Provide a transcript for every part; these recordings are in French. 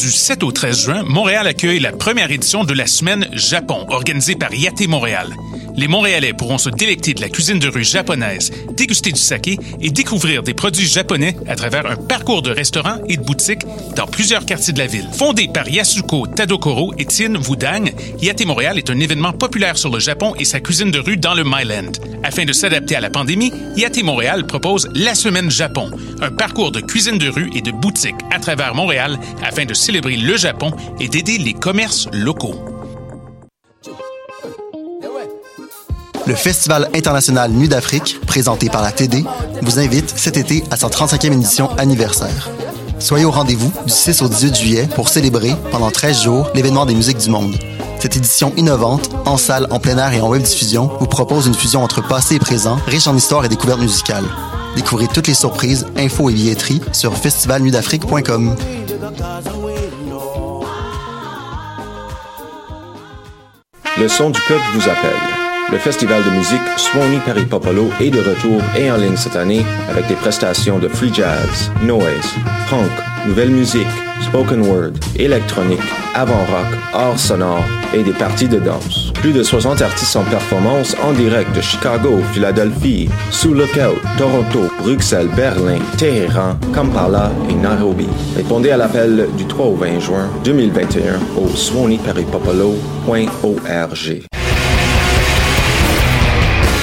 Du 7 au 13 juin, Montréal accueille la première édition de la Semaine Japon, organisée par Yate Montréal. Les Montréalais pourront se délecter de la cuisine de rue japonaise, déguster du saké et découvrir des produits japonais à travers un parcours de restaurants et de boutiques dans plusieurs quartiers de la ville. Fondé par Yasuko Tadokoro et Tien Wudang, Yate Montréal est un événement populaire sur le Japon et sa cuisine de rue dans le Myland. Afin de s'adapter à la pandémie, Yate Montréal propose la Semaine Japon, un parcours de cuisine de rue et de boutiques à travers Montréal afin de célébrer le Japon et d'aider les commerces locaux. Le Festival international Nuit d'Afrique, présenté par la TD, vous invite cet été à sa 35e édition anniversaire. Soyez au rendez-vous du 6 au 18 juillet pour célébrer, pendant 13 jours, l'événement des musiques du monde. Cette édition innovante, en salle, en plein air et en web diffusion, vous propose une fusion entre passé et présent, riche en histoire et découvertes musicales. Découvrez toutes les surprises, infos et billetteries sur festivalnuitdafrique.com. Le son du peuple vous appelle. Le festival de musique Swanee Paris Popolo est de retour et en ligne cette année avec des prestations de free jazz, noise, punk, nouvelle musique, spoken word, électronique, avant-rock, art sonore et des parties de danse. Plus de 60 artistes en performance en direct de Chicago, Philadelphie, Sous Lookout, Toronto, Bruxelles, Berlin, Téhéran, Kampala et Nairobi. Répondez à l'appel du 3 au 20 juin 2021 au swaneeparisPopolo.org.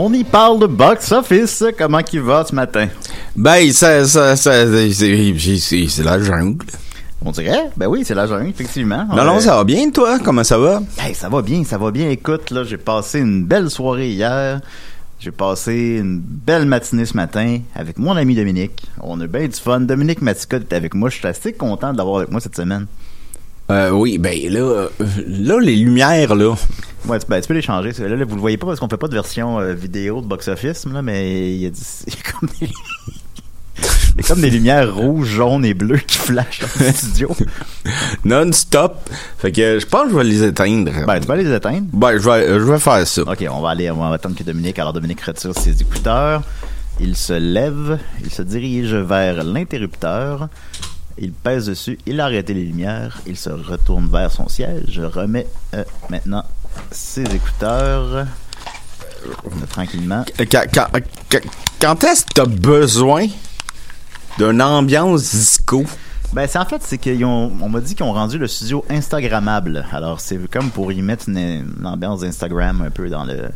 On y parle de box-office. Comment qu'il va ce matin? Ben, ça, ça, ça, c'est, la jungle. On dirait? Ben oui, c'est la jungle, effectivement. Non, non, Ouais. ça va bien, toi? Comment ça va? Hey, ça va bien, ça va bien. Écoute, là, j'ai passé une belle soirée hier. J'ai passé une belle matinée ce matin avec mon ami Dominique. On a bien du fun. Dominique Maticotte est avec moi. Je suis assez content de l'avoir avec moi cette semaine. Euh, oui, ben là, euh, là, les lumières, là. Ouais, tu, ben, tu peux les changer. Là, là, vous le voyez pas parce qu'on fait pas de version euh, vidéo de box-office, là, mais il y a, y comme des... comme des lumières rouges, jaunes et bleues qui flashent dans le studio. Non-stop. Fait que je pense que je vais les éteindre. Ben, tu vas les éteindre? Ben, je vais, je vais faire ça. Ok, on va aller, on va attendre que Dominique. Alors, Dominique retire ses écouteurs. Il se lève, il se dirige vers l'interrupteur. Il pèse dessus, il a arrêté les lumières, il se retourne vers son siège. Je remets euh, maintenant ses écouteurs. Euh, tranquillement. Quand, quand, quand- quand est-ce que t'as besoin d'une ambiance disco? Ben, c'est en fait, c'est qu'ils ont, on m'a dit qu'ils ont rendu le studio Instagrammable. Alors, c'est comme pour y mettre une, une ambiance d'Instagram un peu dans le.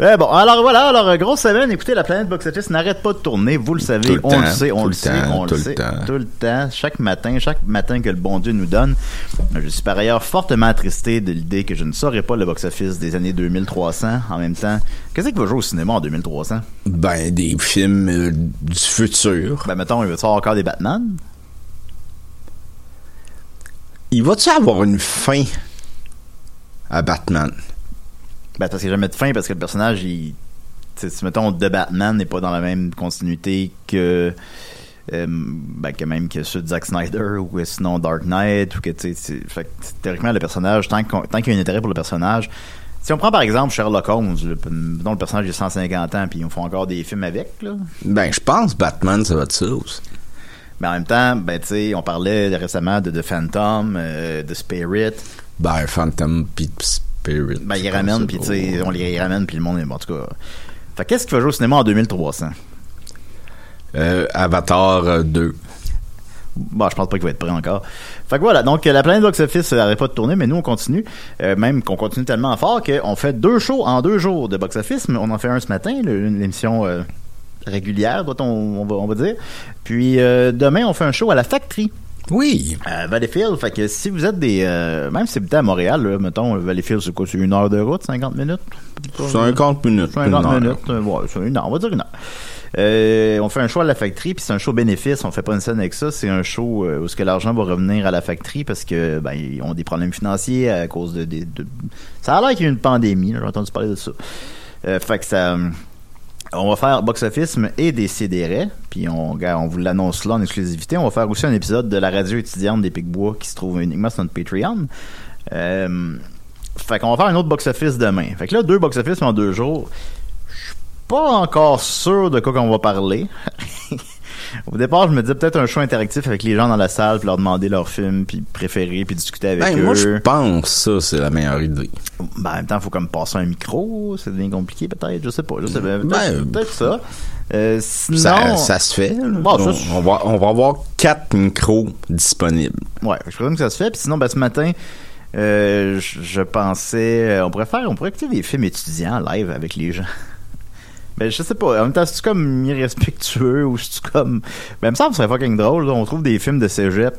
Eh bon, alors voilà, alors euh, grosse semaine, écoutez, la planète box office n'arrête pas de tourner, vous le savez, le on temps, le sait, on le le sait, temps, on tout le sait, temps. tout le temps, chaque matin, chaque matin que le bon Dieu nous donne. Je suis par ailleurs fortement attristé de l'idée que je ne saurais pas le box office des années 2300 en même temps. Qu'est-ce qui va jouer au cinéma en 2300? Ben, des films euh, du futur. Ben, mettons, il va avoir encore des Batman? Il va-tu avoir une fin à Batman? Ben, parce qu'il n'y a jamais de fin, parce que le personnage, il. tu sais, si, mettons, The Batman n'est pas dans la même continuité que. euh, ben, que même que ceux de Zack Snyder ou sinon Dark Knight ou que tu sais théoriquement le personnage tant qu'il y a un intérêt pour le personnage si on prend par exemple Sherlock Holmes le, dont le personnage a 150 ans puis ils font encore des films avec là Ben, je pense Batman, ça va être ça aussi. Mais en même temps, ben, tu sais, on parlait récemment de The Phantom, euh, de Spirit. Ben, Phantom pis Spirit. Ben, ils ramènent, puis tu sais, on les ramène, puis le monde est bon, en tout cas. Fait qu'est-ce qui va jouer au cinéma en 2300? Euh, Avatar euh, 2. Bon, je pense pas qu'il va être prêt encore. Fait que voilà, donc euh, la planète box-office n'arrête pas de tourner, mais nous on continue. Euh, même qu'on continue tellement fort qu'on fait deux shows en deux jours de box-office. mais On en fait un ce matin, le- une émission euh, régulière, doit-on on va, on va dire. Puis euh, demain, on fait un show à la Factory. Oui. À Valleyfield, fait que si vous êtes des... euh, même si vous êtes à Montréal, là, mettons, Valleyfield, c'est quoi? C'est une heure de route, 50 minutes? 50 minutes. 50 une heure. minutes. euh, ouais, c'est une heure, on va dire une heure. Euh, on fait un show à la factory, puis c'est un show bénéfice. On fait pas une scène avec ça. C'est un show euh, où ce que l'argent va revenir à la factory parce que ben ils ont des problèmes financiers à cause de, des- de- ça a l'air qu'il y a eu une pandémie. J'ai entendu parler de ça. Euh, fait que ça. On va faire box office et des CDR. Puis on, vous l'annonce là en exclusivité. On va faire aussi un épisode de la radio étudiante des Picbois qui se trouve uniquement sur notre Patreon. Euh, fait qu'on va faire un autre box office demain. Fait que là, deux box office en deux jours. Je suis pas encore sûr de quoi qu'on va parler. Au départ, je me disais peut-être un show interactif avec les gens dans la salle, puis leur demander leur film, puis préférer, puis discuter avec Ben, eux. moi, je pense ça, c'est la meilleure idée. Ben, en même temps, il faut comme passer un micro, c'est bien compliqué peut-être, je sais pas, je sais. Peut-être Ben, peut-être ça. Euh, sinon, Ça, ça se fait. Bon, ça, on, va, on va avoir quatre micros disponibles. Ouais, je présume que ça se fait. Puis sinon, ben, ce matin, euh, je, je pensais, euh, on pourrait faire, on pourrait écouter des films étudiants live avec les gens. Ben, je sais pas. En même temps, c'est comme irrespectueux ou c'est comme. Ben, il me semble que ce serait fucking drôle. là. On trouve des films de cégep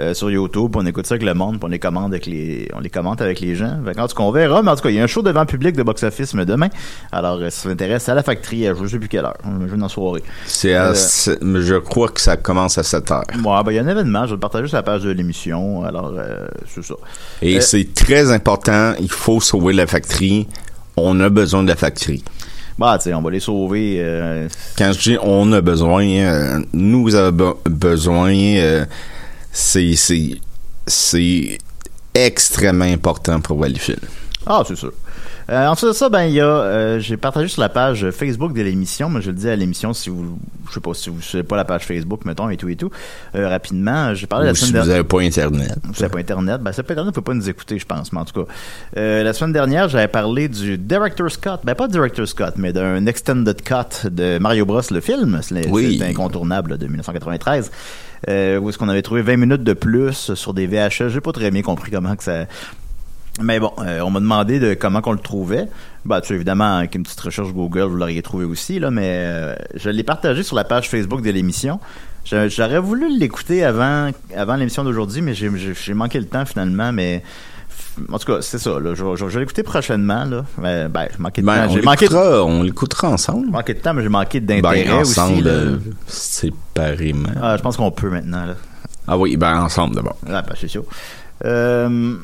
euh, sur YouTube, puis on écoute ça avec le monde, puis on les commande avec les, on les commente avec les gens. Fait en tout cas, on verra. Mais en tout cas, il y a un show devant public de box-office demain. Alors, euh, si ça vous intéresse, c'est à la factory, à je sais plus quelle heure. Je vais dans la soirée. C'est à Euh, mais je crois que ça commence à 7 heures. Bon, ben, il y a un événement. Je vais le partager sur la page de l'émission. Alors, euh, c'est ça. Et Euh, c'est très important. Il faut sauver la factory. On a besoin de la factory. Bah, tu sais, on va les sauver. euh, Quand je dis on a besoin, euh, nous avons be- besoin, euh, c'est c'est c'est extrêmement important pour Valleyfield. Ah, c'est sûr. Euh, ensuite de ça, ben il y a, euh, j'ai partagé sur la page Facebook de l'émission, mais je le dis à l'émission si vous, je sais pas si vous suivez pas la page Facebook, mettons et tout et tout. Euh, rapidement, j'ai parlé Ou la si semaine vous dernière. n'avez pas Internet. Vous savez pas Internet, ben c'est pas Internet, vous pouvez pas nous écouter, je pense, mais en tout cas. Euh, la semaine dernière, j'avais parlé du Director Scott, ben pas Director Scott, mais d'un extended cut de Mario Bros, le film, c'est Oui. incontournable là, de 1993. Euh, où est-ce qu'on avait trouvé 20 minutes de plus sur des VHS, j'ai pas très bien compris comment que ça... Mais bon, euh, on m'a demandé de comment qu'on le trouvait. Bah, tu sais, évidemment, avec une petite recherche Google, vous l'auriez trouvé aussi, là, mais euh, je l'ai partagé sur la page Facebook de l'émission. J'aurais voulu l'écouter avant, avant l'émission d'aujourd'hui, mais j'ai- j'ai j'ai manqué le temps finalement, mais en tout cas, c'est ça. Là, je, je- je vais l'écouter prochainement. Là. Ben, ben, j'ai manqué de Ben, temps. on J'ai manqué, de- l'écoutera, on l'écoutera ensemble. manqué de temps, mais j'ai manqué d'intérêt Ben, aussi. ensemble, là. euh, séparément. Ah, je pense qu'on peut maintenant. Là. Ah oui, ben ensemble d'abord. Ah, ben, c'est sûr. Euh,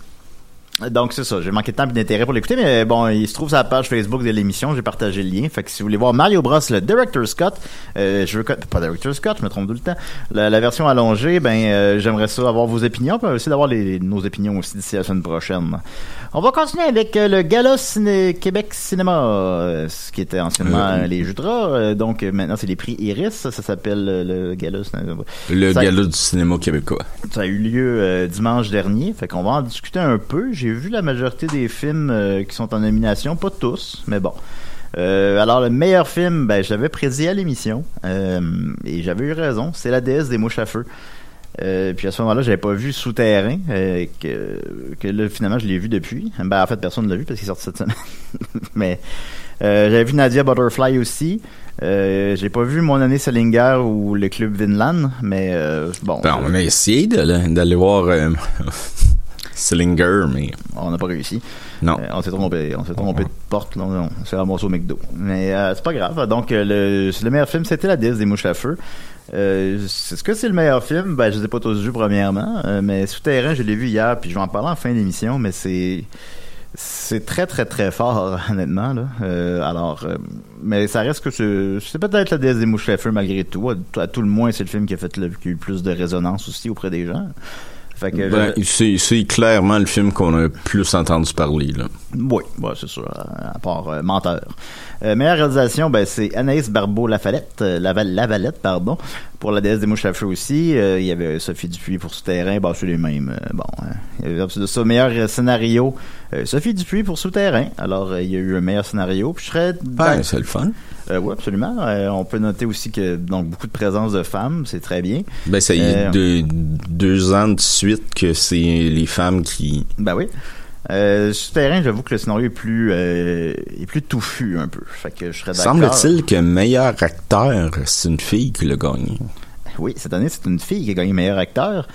donc, c'est ça. J'ai manqué de temps et d'intérêt pour l'écouter, mais bon, il se trouve sur la page Facebook de l'émission. J'ai partagé le lien. Fait que si vous voulez voir Mario Bros, le Director Scott, euh, je veux que- pas Director Scott, je me trompe tout le temps. La, la version allongée, ben, euh, j'aimerais ça avoir vos opinions, puis aussi d'avoir les, nos opinions aussi d'ici la semaine prochaine. On va continuer avec euh, le Gala Ciné- Québec Cinéma, euh, ce qui était anciennement Euh, les. Euh, donc, maintenant, c'est les prix Iris. Ça, ça s'appelle le Gala Cinéma. Le Ça- gala du cinéma québécois. ça a eu lieu dimanche dernier, fait qu'on va en discuter un peu. J'ai vu la majorité des films euh, qui sont en nomination, pas tous, mais bon. Euh, alors le meilleur film, ben je l'avais prédit à l'émission euh, et j'avais eu raison. C'est la déesse des mouches à feu. Puis à ce moment-là, j'avais pas vu Souterrain, euh, que, là, finalement, je l'ai vu depuis. Ben, en fait, personne ne l'a vu parce qu'il est sorti cette semaine. Mais j'avais vu Nadia Butterfly aussi. Euh, j'ai pas vu Mon année Salinger ou le Club Vinland, mais bon. Ben, je- on a essayé de- d'aller voir Slinger, mais on n'a pas réussi. non. Euh, on s'est trompé, on s'est trompé de porte, là, on s'est ramassé au McDo. Mais euh, c'est pas grave. Donc euh, le, meilleur film, c'était La déesse des mouches à feu. Euh, Est-ce que c'est le meilleur film? Ben je les ai pas tous vus premièrement, mais Souterrain, je l'ai vu hier, puis je vais en parler en fin d'émission, mais c'est c'est très très très fort honnêtement là. Euh, alors, euh, mais ça reste que c'est c'est peut-être La déesse des mouches à feu malgré tout. À, à tout le moins, c'est le film qui a fait le, qui a eu le plus de résonance aussi auprès des gens. Fait que Ben, je- c'est c'est clairement le film qu'on a plus entendu parler. Là. Oui, ouais, c'est sûr, à part euh, Menteur. Euh, meilleure réalisation, ben, c'est Anaïs Barbeau-Lavalette, euh, Lavalette, pardon, Pour la déesse des mouches à feu aussi, euh, il y avait Sophie Dupuis pour Souterrain, bah c'est les mêmes. euh, bon, hein. il y avait de ça, meilleur scénario, euh, Sophie Dupuis pour Souterrain. Alors, il y a eu un meilleur scénario. Puis je serais... Ben, c'est le fun. Euh, oui, absolument. Euh, on peut noter aussi que donc beaucoup de présence de femmes, c'est très bien. Ben, ça y est Euh, deux, deux ans de suite que c'est les femmes qui. Ben oui. Euh, Souterrain, j'avoue que le scénario est plus euh, est plus touffu un peu. Fait que je serais d'accord. Semble-t-il que meilleur acteur, c'est une fille qui l'a gagné. Oui, cette année, c'est une fille qui a gagné meilleur acteur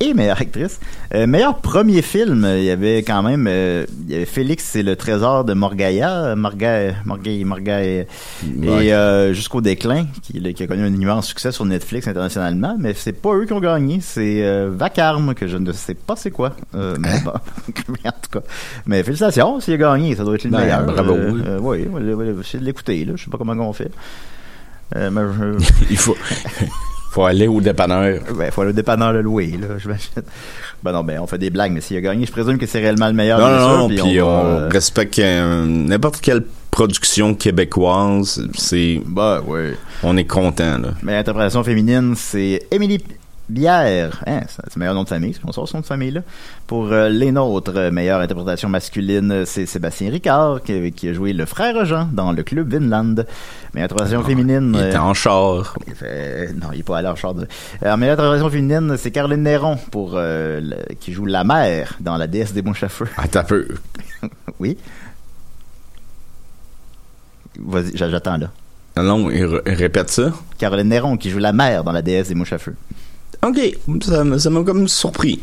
et meilleure actrice. Euh, meilleur premier film, il y avait quand même euh, il y avait Félix et le trésor de Morgaya, Morgay, Morgay, Morgay, Ouais. et euh, jusqu'au déclin, qui, qui a connu un immense succès sur Netflix internationalement, mais c'est pas eux qui ont gagné, c'est euh, Vacarme que je ne sais pas c'est quoi. Euh, mais bon, en tout cas, mais félicitations, s'il a gagné, ça doit être le Ben, meilleur. bravo, Euh, oui. euh, oui, oui, de l'écouter là, je sais pas comment on fait. Euh, mais Il faut, faut aller au dépanneur. ben, faut aller au dépanneur le louer, là, j'imagine. Ben non, ben, on fait des blagues, mais s'il a gagné, je présume que c'est réellement le meilleur, Non, non, non, puis puis on euh, respecte n'importe quelle production québécoise. C'est, Ben, oui. on est content, là. Mais l'interprétation féminine, c'est Émilie Bière. Hein, c'est le meilleur nom de famille, sort nom de famille, là. Pour euh, les nôtres, euh, meilleure interprétation masculine, c'est Sébastien Ricard, qui, qui a joué le frère Jean dans le club Vinland. Meilleure interprétation féminine... Il était euh, en char. Non, il est pas allé en char de... Alors, meilleure interprétation féminine, c'est Caroline Néron, pour, euh, le- qui joue la mère dans La déesse des mouches à feu. Attends un peu. oui. Vas-y, j'a- j'attends là. Non, il répète ça. Caroline Néron, qui joue la mère dans La déesse des mouches à feu. OK, ça m'a ça comme surpris.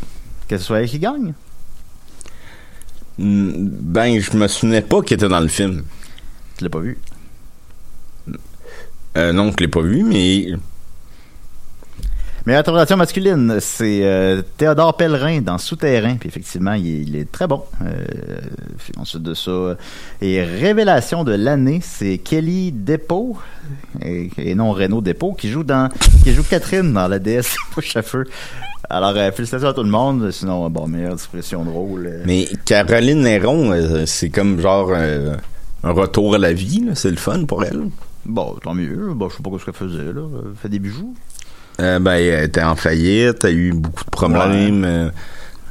Que ce soit elle qui gagne? Hmm, Ben, je me souvenais pas qu'il était dans le film. Tu l'as pas vu? Euh, non, je l'ai pas vu, mais Mais interprétation masculine, c'est euh, Théodore Pellerin dans Souterrain. Puis effectivement, il est, il est très bon. Euh, ensuite de ça, et révélation de l'année, c'est Kelly Despaux et, et non Renaud Despaux qui joue dans qui joue Catherine dans la DS Push à feu. Alors euh, félicitations à tout le monde. Sinon, bon, meilleure expression de rôle. euh, mais Caroline Néron, euh, c'est comme genre euh, un retour à la vie, c'est le fun pour elle. Bon, tant mieux. Bon, je sais pas ce qu'elle faisait là. Elle fait des bijoux. Euh, ben, elle était en faillite, elle a eu beaucoup de problèmes. euh,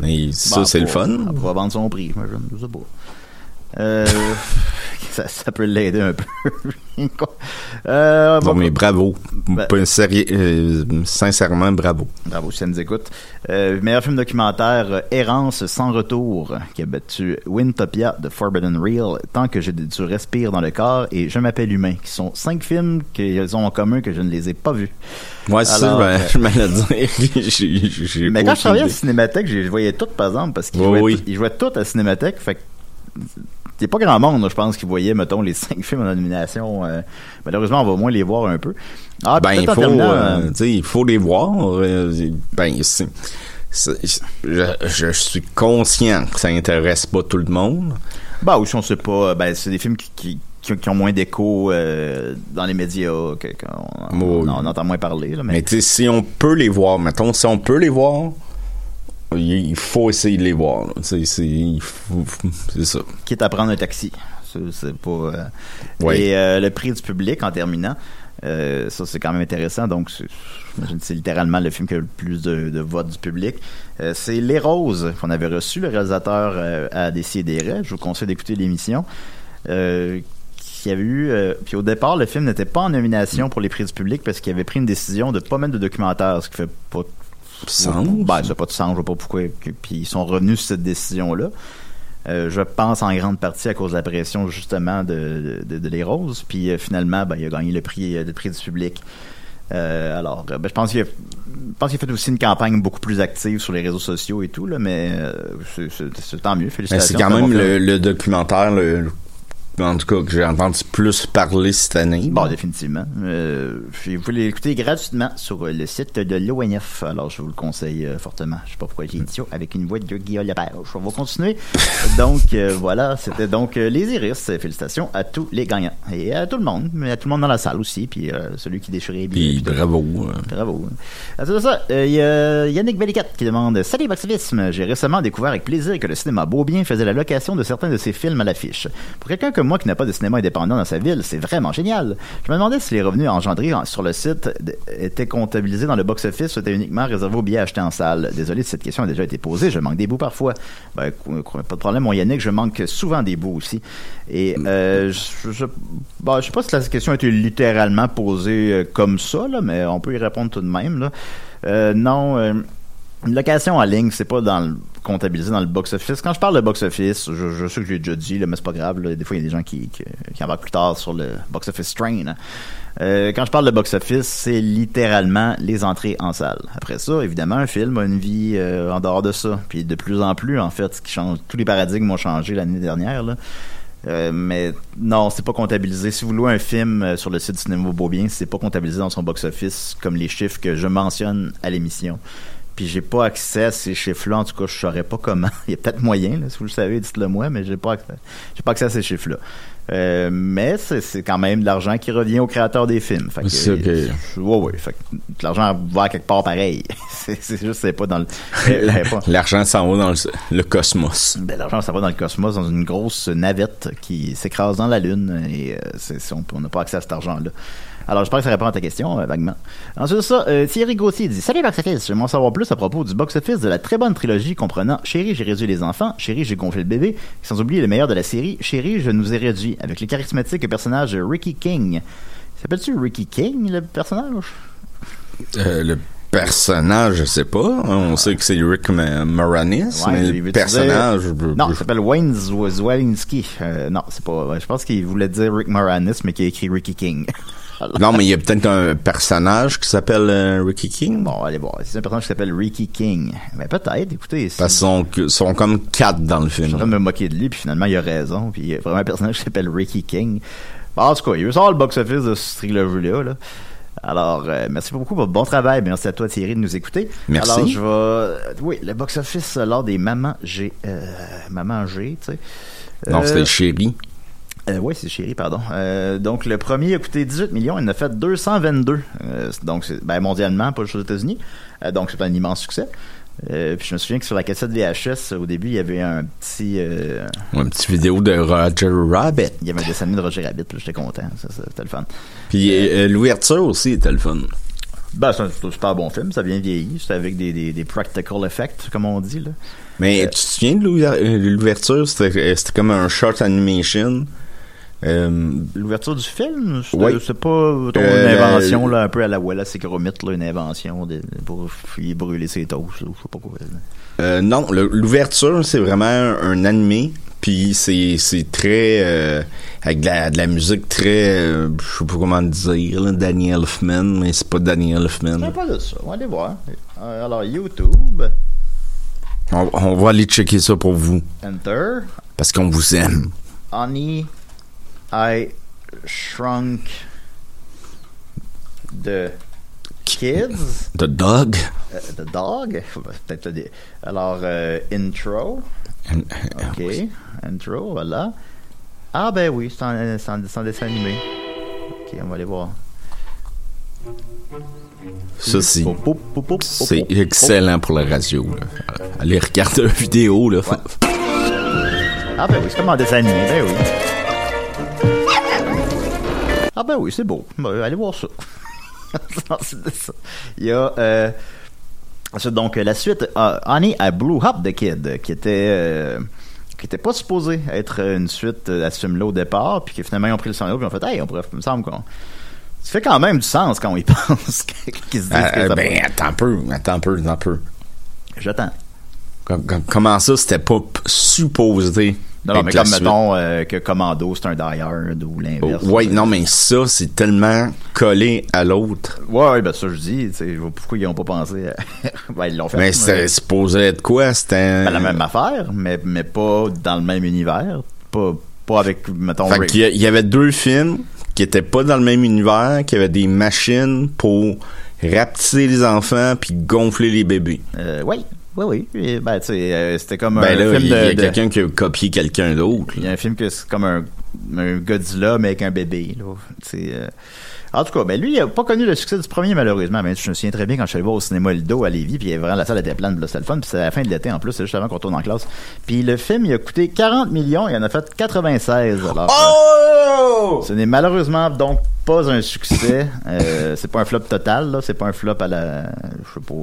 mais ça, Bon, c'est le fun. Elle pourra vendre son prix, je ne sais pas. Euh, ça, ça peut l'aider un peu. euh, Non, bon, mais bravo. Ben- sérieux- euh, sincèrement, bravo. Bravo, si elle nous écoute. Euh, meilleur film documentaire, Errance sans retour, qui a battu Wintopia de Forbidden Real, Tant que j'ai du respire dans le corps et Je m'appelle humain, qui sont cinq films qu'ils ont en commun que je ne les ai pas vus. Moi, ça, Alors, ben, je m'allais Mais quand je travaillais à la. Cinémathèque, je voyais toutes, par exemple, parce qu'ils Oui, jouaient, oui. tout- jouaient à la Cinémathèque. Fait il n'y a pas grand monde, je pense, qui voyait, mettons, les cinq films en nomination. euh, malheureusement, on va au moins les voir un peu. Ah, Ben, il faut, euh, euh, il faut les voir. euh, ben, c'est- je, je suis conscient que ça intéresse pas tout le monde. Bah, ou si on sait pas, ben, c'est des films qui, qui, ont moins d'écho euh, dans les médias, que- qu'on Oui. on, en entend moins parler. Là, mais, si on peut les voir, mettons, si on peut les voir, il faut essayer de les voir. C'est ça. quitte à prendre un taxi. C'est pas. euh, Oui. Et euh, le prix du public en terminant, euh, ça c'est quand même intéressant. Donc, c'est- j'imagine que c'est littéralement le film qui a le plus de, de votes du public. Euh, c'est Les Roses qu'on avait reçu, le réalisateur euh, à Décider. Je vous conseille d'écouter l'émission. Qui avait eu puis au départ le film n'était pas en nomination pour les prix du public parce qu'il avait pris une décision de pas mettre de documentaire ce qui fait pas Sens? ben, ça n'a pas de sens, je vois pas pourquoi. Puis ils sont revenus sur cette décision-là. Euh, je pense en grande partie à cause de la pression justement de, de, de Les Roses. Puis euh, finalement, ben, il a gagné le prix, euh, le prix du public. Euh, alors, ben, je pense qu'il a, je pense qu'il a fait aussi une campagne beaucoup plus active sur les réseaux sociaux et tout, là, mais c'est- c'est c'est tant mieux. Mais Félicitations. c'est quand même le, le documentaire, le- en tout cas, que j'ai entendu plus parler cette année. Bon, définitivement. Euh, puis vous pouvez l'écouter gratuitement sur euh, le site de l'ONF. Alors, je vous le conseille euh, fortement. Je sais pas pourquoi j'ai dit ça avec une voix de Guillaume Lepage. On va continuer. donc, euh, voilà. C'était donc euh, les Iris. Félicitations à tous les gagnants. Et à tout le monde. Mais à tout le monde dans la salle aussi. Puis euh, celui qui déchirait tout. bravo. euh. Bravo. À tout ça, il y a Yannick Bellicat qui demande Salut Boxovisme, j'ai récemment découvert avec plaisir que le cinéma Beaubien faisait la location de certains de ses films à l'affiche. Pour quelqu'un comme comme moi qui n'a pas de cinéma indépendant dans sa ville, c'est vraiment génial. Je me demandais si les revenus engendrés en- sur le site étaient comptabilisés dans le box-office ou étaient uniquement réservés aux billets achetés en salle. Désolé si cette question a déjà été posée, je manque des bouts parfois. Ben, pas de problème, mon Yannick, je manque souvent des bouts aussi. Et euh, je, je, bon, je sais pas si la question a été littéralement posée euh, comme ça, là, mais on peut y répondre tout de même. Là. Euh, non, euh, une location en ligne, c'est pas dans le, comptabilisé dans le box-office. Quand je parle de box-office, je, je sais que j'ai déjà dit, là, mais c'est pas grave. là. Des fois, il y a des gens qui, qui, qui plus tard sur le box-office train. hein. Euh, quand je parle de box-office, c'est littéralement les entrées en salle. Après ça, évidemment, un film a une vie euh, en dehors de ça. Puis de plus en plus, en fait, ce qui change, tous les paradigmes ont changé l'année dernière. Là. Euh, mais non, c'est pas comptabilisé. Si vous louez un film euh, sur le site du cinéma Beaubien, c'est pas comptabilisé dans son box-office comme les chiffres que je mentionne à l'émission. Puis j'ai pas accès à ces chiffres-là. En tout cas, je saurais pas comment. Il y a peut-être moyen, là, si vous le savez, dites-le moi, mais j'ai pas accès, j'ai pas accès à ces chiffres-là. Euh, mais c'est, c'est quand même de l'argent qui revient aux créateurs des films. Fait que, C'est ok. euh, ouais, ouais. Fait que l'argent va quelque part pareil. c'est, juste, c'est pas dans le. pas- L'argent s'en va dans le, le cosmos. ben, l'argent, ça va dans le cosmos, dans une grosse navette qui s'écrase dans la Lune et euh, on n'a pas accès à cet argent-là. Alors, j'espère que ça répond à ta question, euh, vaguement. Ensuite de ça, euh, Thierry Gauthier dit Salut Box Office, j'aimerais en savoir plus à propos du Box Office de la très bonne trilogie comprenant Chérie, j'ai réduit les enfants, Chérie, j'ai gonflé le bébé, sans oublier le meilleur de la série, Chérie, je nous ai réduit, avec le charismatique personnage Ricky King. S'appelle-tu Ricky King, le personnage? Euh, le personnage, je sais pas. On sait que c'est Rick Moranis, Ouais, mais le personnage... dire- Non, il s'appelle Wayne Zw- Zwalinsky. Euh, non, c'est pas. Je pense qu'il voulait dire Rick Moranis, mais qui a écrit Ricky King. Non, mais il y a peut-être un personnage qui s'appelle euh, Ricky King. Bon, allez voir. C'est un personnage qui s'appelle Ricky King. Mais peut-être, écoutez. Parce qu'ils sont, comme quatre dans le Je suis en film. train de me moquer de lui, puis finalement, il a raison. Puis il y a vraiment un personnage qui s'appelle Ricky King. Bon, en tout cas, il veut le box-office de ce trilogie-là. Là. Alors, euh, merci beaucoup pour bon travail. Merci à toi, Thierry, de nous écouter. Merci. Alors, je vais... Oui, le box-office euh, lors des Mamans G. Euh, Maman G, tu sais. Non, c'était Chéri. Euh, oui, c'est chéri, pardon. Euh, donc, le premier a coûté 18 millions, il en a fait 222. Euh, donc, c'est, ben, mondialement, pas juste aux États-Unis. Donc, c'est un immense succès. Puis je me souviens que sur la cassette VHS, au début, il y avait un petit... Une petite vidéo de Roger Rabbit. il y avait un dessin de Roger Rabbit, puis j'étais content. Ça, c'était le fun. Puis l'ouverture aussi était le fun. Ben, c'est un, c'est un super bon film, ça bien vieilli. C'était avec des, des, des practical effects, comme on dit. Là. Mais tu te souviens de l'ouver- l'ouverture? C'était comme un short animation? Euh, L'ouverture du film, c'est, Oui. c'est pas ton Euh, invention, là, un peu à la Wallace et Gromit, là, une invention de, pour brûler ses toasts, je sais pas quoi. euh, non, l'ouverture, c'est vraiment un, un animé. Puis c'est c'est très... euh, avec de la, de la musique très... euh, je sais pas comment dire, là, Danny Elfman, mais c'est pas Danny Elfman. Sais pas de ça. On va aller voir. Euh, alors, YouTube, On, on va aller checker ça pour vous. Enter, Parce qu'on vous aime. Honey, I Shrunk the Kids, The Dog? euh, The Dog, peut-être le dé- Alors, euh, Intro, ok, Intro, voilà. Ah ben oui, c'est en, en- dessin animé. Ok, on va aller voir. Ça, c'est... Excellent pour la radio. Là. Allez regarder une vidéo. Là. Ah ben oui, c'est comme en dessin animé, ben oui. Ah ben oui, c'est beau. Ben, allez voir ça. Ça. Il y a euh, donc la suite euh, Honey I Blew Up the Kid qui était euh, qui était pas supposé être une suite à ce film-là au départ, puis que finalement ils ont pris le scénario puis ils ont fait hey, on pourrait, il me semble qu'on ça fait quand même du sens quand on y pense qu'ils se disent que Euh, ça ben, attends un peu, attends un peu, attends un peu. J'attends. Com- com- comment ça, c'était pas supposé? Non, mais comme mettons euh, que Commando c'est un Die Hard ou l'inverse. Ouais, non, mais ça, c'est tellement collé à l'autre. Ouais, ouais, ben ça je dis, je vois pourquoi ils ont pas pensé à... ben ils l'ont fait. Mais c'était supposé être quoi? C'était. Ben, la même affaire, mais, mais pas dans le même univers. Pas, pas avec, mettons, Fait qu'il y avait deux films qui étaient pas dans le même univers, qui avaient des machines pour rapetisser les enfants puis gonfler les bébés. Euh, oui, oui, oui. Ben, tu sais, euh, c'était comme Ben un là, film il y a de... de- quelqu'un qui a copié quelqu'un d'autre. Il y a un film que c'est comme un un Godzilla, mais avec un bébé. Là. Euh, En tout cas, ben lui, il a pas connu le succès du premier, malheureusement. Ben, je me souviens très bien quand je suis allé voir au cinéma Lido à Lévis, puis vraiment la salle était pleine, là, c'était le fun, puis c'est à la fin de l'été en plus, c'est juste avant qu'on tourne en classe. Puis le film, il a coûté 40 millions, il en a fait 96. Alors, Oh! ce n'est malheureusement donc pas un succès. Euh, c'est pas un flop total, là. C'est pas un flop à la, je sais pas,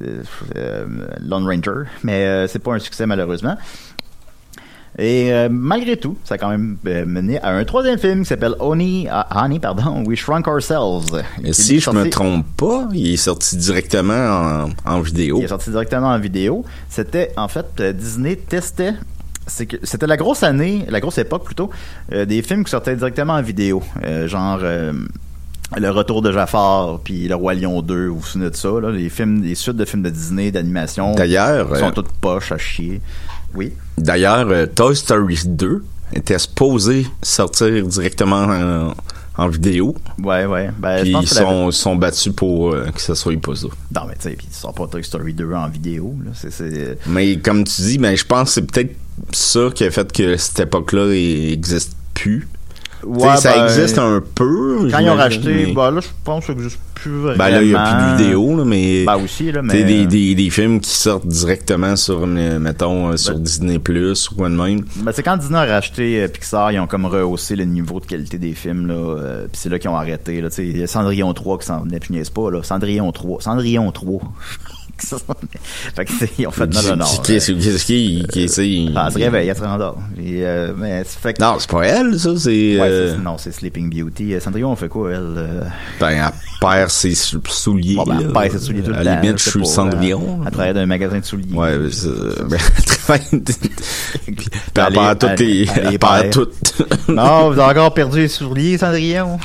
Lone Ranger, mais euh, c'est pas un succès malheureusement. Et euh, malgré tout, ça a quand même euh, mené à un troisième film qui s'appelle Honey, ah, Honey, pardon, We Shrunk Ourselves. Mais si est je me sorti- trompe pas, il est sorti directement en, en vidéo. Il est sorti directement en vidéo. C'était, en fait, euh, Disney testait. C'était la grosse année, la grosse époque plutôt, euh, des films qui sortaient directement en vidéo. Euh, genre euh, Le Retour de Jafar, puis Le Roi Lion 2, vous vous souvenez de ça, là, les, films, les suites de films de Disney, d'animation. D'ailleurs, sont euh, toutes poches à chier. Oui? D'ailleurs, euh, Toy Story 2 était supposé sortir directement en, en vidéo. Ouais, ouais. Ben, je Puis pense ils sont, sont battus pour euh, que ça soit pas ça. Non, mais tu sais, puis ils sortent pas Toy Story 2 en vidéo. Là. Mais comme tu dis, ben, je pense que c'est peut-être ça qui a fait que cette époque-là n'existe plus. Tu Ouais, ça ben, existe un peu. Quand ils ont racheté, mais- bah là, je pense que ça existe plus vraiment. Ben là, il n'y a plus de vidéo, là, mais. Ben aussi, là, tu mais. des, des, des films qui sortent directement sur, euh, mettons, euh, sur Disney Plus ou quoi de même. Ben, c'est quand Disney a racheté euh, Pixar, ils ont comme rehaussé le niveau de qualité des films, là. euh, puis c'est là qu'ils ont arrêté, là. Tu sais, Cendrillon 3 qui s'en venait, niaise pas, là. Cendrillon 3. Cendrillon 3. Fait que ils ont fait non, non, non. Qu'est-ce qu'est-ce qui. qu'est-ce Ah, elle se réveille, elle se rendort. Euh, mais fait Non, c'est pas elle, ça, c'est. Ouais, euh, non, c'est Sleeping Beauty. Euh, Cendrillon, on fait quoi, elle? Ben, elle perd ses sou- souliers. Bon, elle perd ses souliers tout le À la temps, limite, je suis Cendrillon. Elle, travaille dans un magasin de souliers. Ouais, ben, elle travaille. Puis elle perd toutes elle- perd. toutes. Non, vous avez encore perdu les souliers, Cendrillon?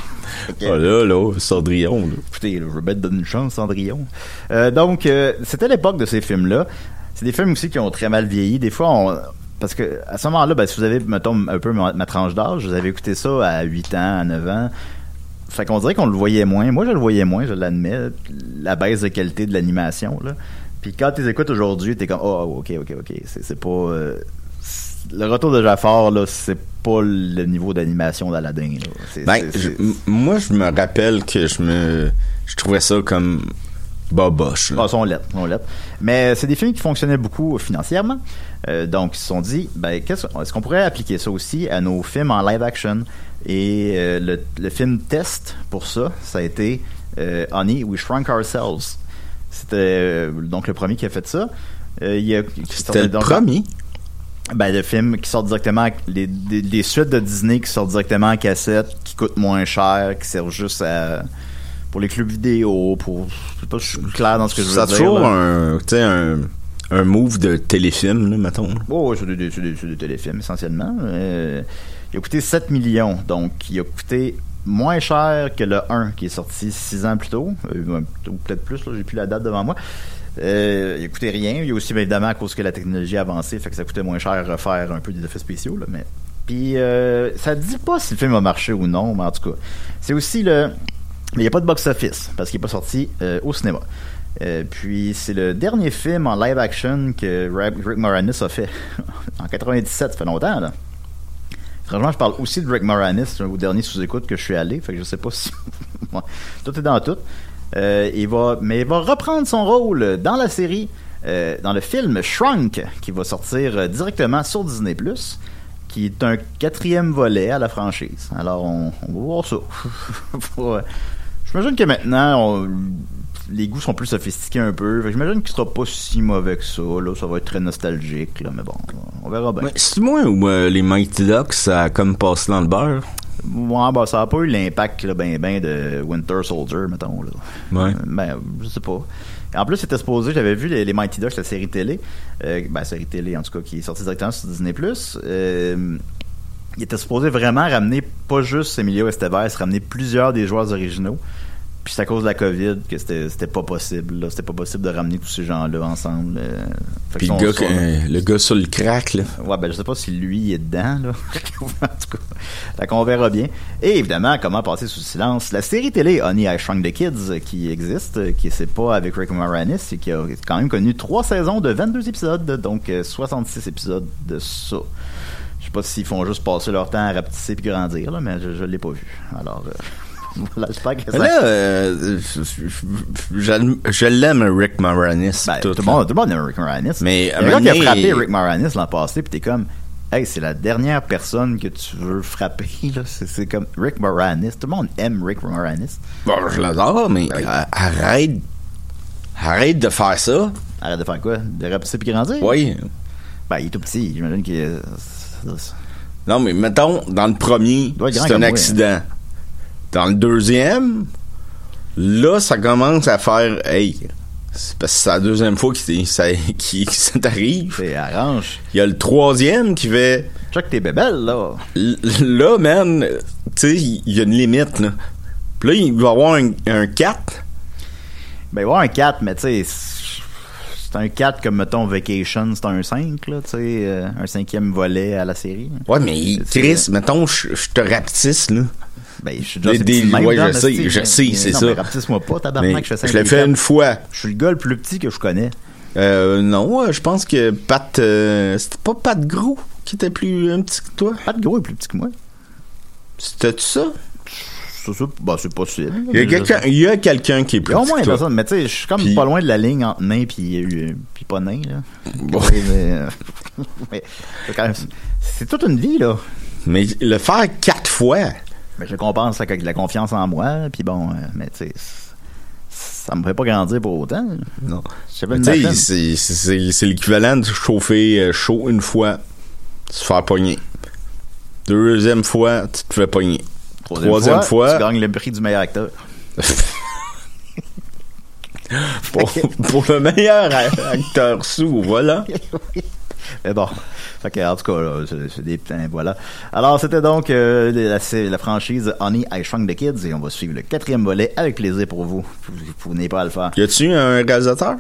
Oh là, là, Cendrillon, là. Écoutez, là, je veux bien te donner une chance, Cendrillon. Euh, donc, euh, c'était l'époque de ces films-là. C'est des films aussi qui ont très mal vieilli. Des fois, on... parce que à ce moment-là, ben, si vous avez, mettons, un peu ma, ma tranche d'âge, vous avez écouté ça à 8 ans, à 9 ans. Fait qu'on dirait qu'on le voyait moins. Moi, je le voyais moins, je l'admets. La baisse de qualité de l'animation, là. Puis quand tu les écoutes aujourd'hui, t'es comme, oh, ok, ok, ok. C'est, pas. euh, le retour de Jafar, là, c'est pas le niveau d'animation d'Aladin, Ben, moi, je me rappelle que je me. Je trouvais ça comme. Boboche. Ah, sont lettres. Mais c'est des films qui fonctionnaient beaucoup financièrement. Euh, donc, ils se sont dit, ben, qu'est-ce- est-ce qu'on pourrait appliquer ça aussi à nos films en live action? Et euh, le, le film test pour ça, ça a été euh, Honey, We Shrunk Ourselves. C'était donc le premier qui a fait ça. C'était le donc- premier? Ben, le film qui sort directement, les, des- des suites de Disney qui sortent directement en cassette, qui coûtent moins cher, qui servent juste à, pour les clubs vidéo, pour, je sais pas si je suis clair dans ce que je veux Ça dire. toujours là. un. Un. Un move de téléfilm, là, mettons. Oh, ouais, c'est des, des- c'est des- c'est des téléfilms essentiellement. Euh, il a coûté 7 millions, donc il a coûté moins cher que le 1 qui est sorti 6 ans plus tôt, euh, ou peut-être plus, là, j'ai plus la date devant moi. Euh, il coûté rien. Il y a aussi bien évidemment à cause que la technologie a avancé, fait que ça coûtait moins cher à refaire un peu des effets spéciaux. Là, mais puis euh, ça dit pas si le film a marché ou non, mais en tout cas, c'est aussi le. Mais il n'y a pas de box-office parce qu'il n'est pas sorti euh, au cinéma. Euh, puis c'est le dernier film en live action que Rick Moranis a fait en 97, ça fait longtemps là. Franchement, je parle aussi de Rick Moranis, au dernier sous-écoute que je suis allé, fait que je sais pas si tout est dans tout. Euh, il va, mais il va reprendre son rôle dans la série, euh, dans le film Shrunk, qui va sortir euh, directement sur Disney+, qui est un quatrième volet à la franchise. Alors, on, va voir ça. J'imagine que maintenant, les goûts sont plus sophistiqués un peu. J'imagine qu'il sera pas si mauvais que ça. Là. Ça va être très nostalgique, là, mais bon, on verra bien. C'est moi ou euh, les Mighty Ducks, ça a comme passé dans le beurre? Ouais, bah, ça a pas eu l'impact là, ben, ben de Winter Soldier, mettons. Là. Ouais. Euh, Ben, je sais pas. En plus, c'était supposé, j'avais vu les, les Mighty Ducks, la série télé, euh, ben, série télé en tout cas, qui est sortie directement sur Disney+. Euh, il était supposé vraiment ramener, pas juste Emilio Estevez, ramener plusieurs des joueurs originaux. Puis c'est à cause de la COVID que c'était c'était pas possible. là. C'était pas possible de ramener tous ces gens-là ensemble. euh. Puis le gars, que- le gars sur le crack, là. Ouais, ben je sais pas si lui est dedans, là. en tout cas, qu'on verra bien. Et évidemment, comment passer sous silence la série télé Honey, I Shrunk the Kids euh, qui existe, euh, qui c'est pas avec Rick Moranis et qui a quand même connu trois saisons de 22 épisodes, donc euh, 66 épisodes de ça. sais pas s'ils font juste passer leur temps à rapetisser puis grandir, là, mais je, je l'ai pas vu. Alors, euh, voilà, j'espère que ça... Là, euh, je, l'aime, Rick Moranis. Ben, tout, tout, le monde, tout le monde aime Rick Moranis. Mais, Il y a un gars qui a frappé Rick Moranis l'an passé, puis t'es comme, hey, c'est la dernière personne que tu veux frapper, là. C'est, comme Rick Moranis. Tout le monde aime Rick Moranis. Bon, je l'adore, mais euh, arrête. Arrête de faire ça. Arrête de faire quoi? De rapetisser puis grandir? Oui. Ben, il est tout petit. J'imagine qu'il est. Non, mais mettons, dans le premier, c'est un moi, hein. Dans le deuxième, là, ça commence à faire, hey, c'est parce que c'est la deuxième fois que ça, qui, ça t'arrive. C'est arrange. Il y a le troisième qui fait, Check tes bébelles, là. Là, man, tu sais, il y a une limite, là. Puis là, il va y avoir un, un 4. Ben, il va y avoir un 4, mais tu sais, c'est- un 4 comme, mettons, Vacation, c'est un 5, là, tu sais, euh, un cinquième volet à la série. Ouais, mais Chris, mettons, je je te rapetisse, là. Ben, je suis déjà Des- petit ouais, je sais, je sais, c'est ça. pas, tabarnak, je fais l'ai fait une fois. Je suis le gars le plus petit que je connais. Euh, non, euh, je pense que Pat, euh, c'était pas Pat Gros qui était plus un petit que toi? De gros est plus petit que moi. C'était ça? Ça, ça, ben, c'est possible. Il y a quelqu'un, qui est Il plus y a au petit moins que une personne, mais tu sais, je suis comme Puis- pas loin de la ligne entre nain puis, euh, puis pas nain, là. Bon. Mais, euh, c'est c'est toute une vie, là. Mais le faire quatre fois, Mais je le compense avec de la confiance en moi, puis bon, euh, mais tu sais, ça me ferait pas grandir pour autant. non. C'est- l'équivalent de chauffer euh, chaud une fois, se faire pogner. Deuxième fois, tu te fais pogner. Troisième fois, tu gagnes le prix du meilleur acteur. pour, pour le meilleur acteur sous, voilà. Mais bon, fait que, en tout cas, là, c'est des petits, voilà. Alors, c'était donc euh, la, franchise Honey, I Shrunk the Kids, et on va suivre le quatrième volet avec plaisir pour vous. Vous, vous n'avez pas à le faire. Y a-tu un réalisateur?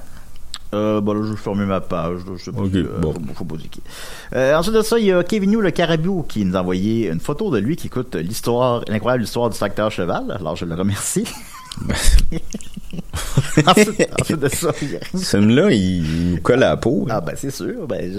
Euh, bon, là, je vais fermer ma page. Là, je sais pas Ok, qui, euh, bon. faut, faut. Euh, ensuite de ça, il y a Kevin New, le carabou, qui nous a envoyé une photo de lui qui écoute l'histoire, l'incroyable histoire du facteur cheval. Alors, je le remercie. ensuite, ensuite de ça, il y a- Ce film-là, il, nous colle à la peau. ah ben c'est sûr, ben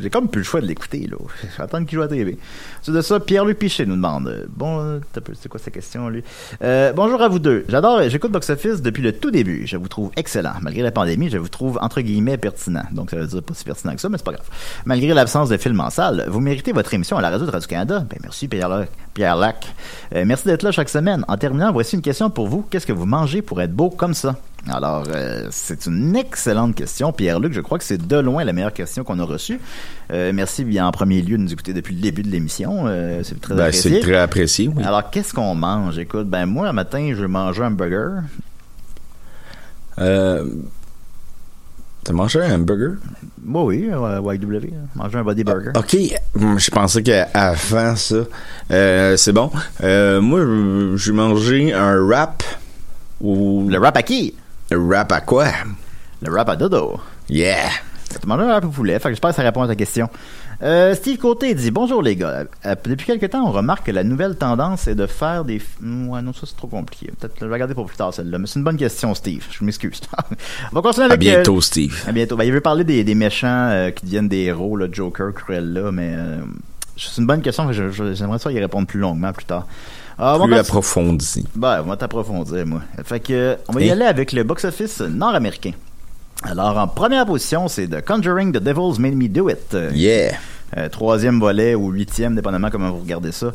j'ai comme plus le choix de l'écouter là. Attendre qu'il joue à la TV. Ensuite de ça, Pierre-Luc Pichet nous demande euh, bon, c'est quoi sa question lui? Euh, Bonjour à vous deux. J'adore, j'écoute Box Office depuis le tout début. Je vous trouve excellent. Malgré la pandémie, je vous trouve entre guillemets pertinent. Donc ça veut dire pas si pertinent que ça, mais c'est pas grave. Malgré l'absence de films en salle, vous méritez votre émission à la radio de Radio Canada. Ben merci Pierre-Luc. Pierre Lac. Euh, merci d'être là chaque semaine. En terminant, voici une question pour vous. Qu'est-ce que vous mangez pour être beau comme ça? Alors, euh, c'est une excellente question, Pierre-Luc. Je crois que c'est de loin la meilleure question qu'on a reçue. Euh, merci bien en premier lieu de nous écouter depuis le début de l'émission. Euh, c'est très Ben, apprécié. c'est très apprécié, oui. Alors, qu'est-ce qu'on mange? Écoute, ben moi, un matin, je vais manger un burger. Euh, T'as mangé un hamburger? Moi, oui, YW. Manger un body burger. OK. Hum, Je pensais qu'avant ça, c'est bon. Moi, je- j'ai mangé un wrap ou... Le wrap à qui? Le wrap à quoi? Le wrap à dodo. Yeah! Tu mangé un wrap au poulet. Fait que j'espère que ça répond à ta question. Euh, Steve Côté dit Bonjour les gars. Euh, depuis quelque temps, on remarque que la nouvelle tendance est de faire des. Ouais, non, ça c'est trop compliqué. Peut-être je vais regarder pour plus tard celle-là. Mais c'est une bonne question, Steve. Je m'excuse. on va continuer À avec. bientôt, euh, Steve. À bientôt. Ben, il veut parler des, des méchants qui deviennent des héros, le Joker, Cruella, mais euh, c'est une bonne question. J'aimerais ça y répondre plus longuement plus tard. On va Plus approfondi. ben, on va t'approfondir, moi. Fait que, euh, on va y aller avec le box-office nord-américain. Alors, en première position, c'est The Conjuring The Devils Made Me Do It. Euh, Yeah! euh, troisième volet ou huitième, dépendamment comment vous regardez ça.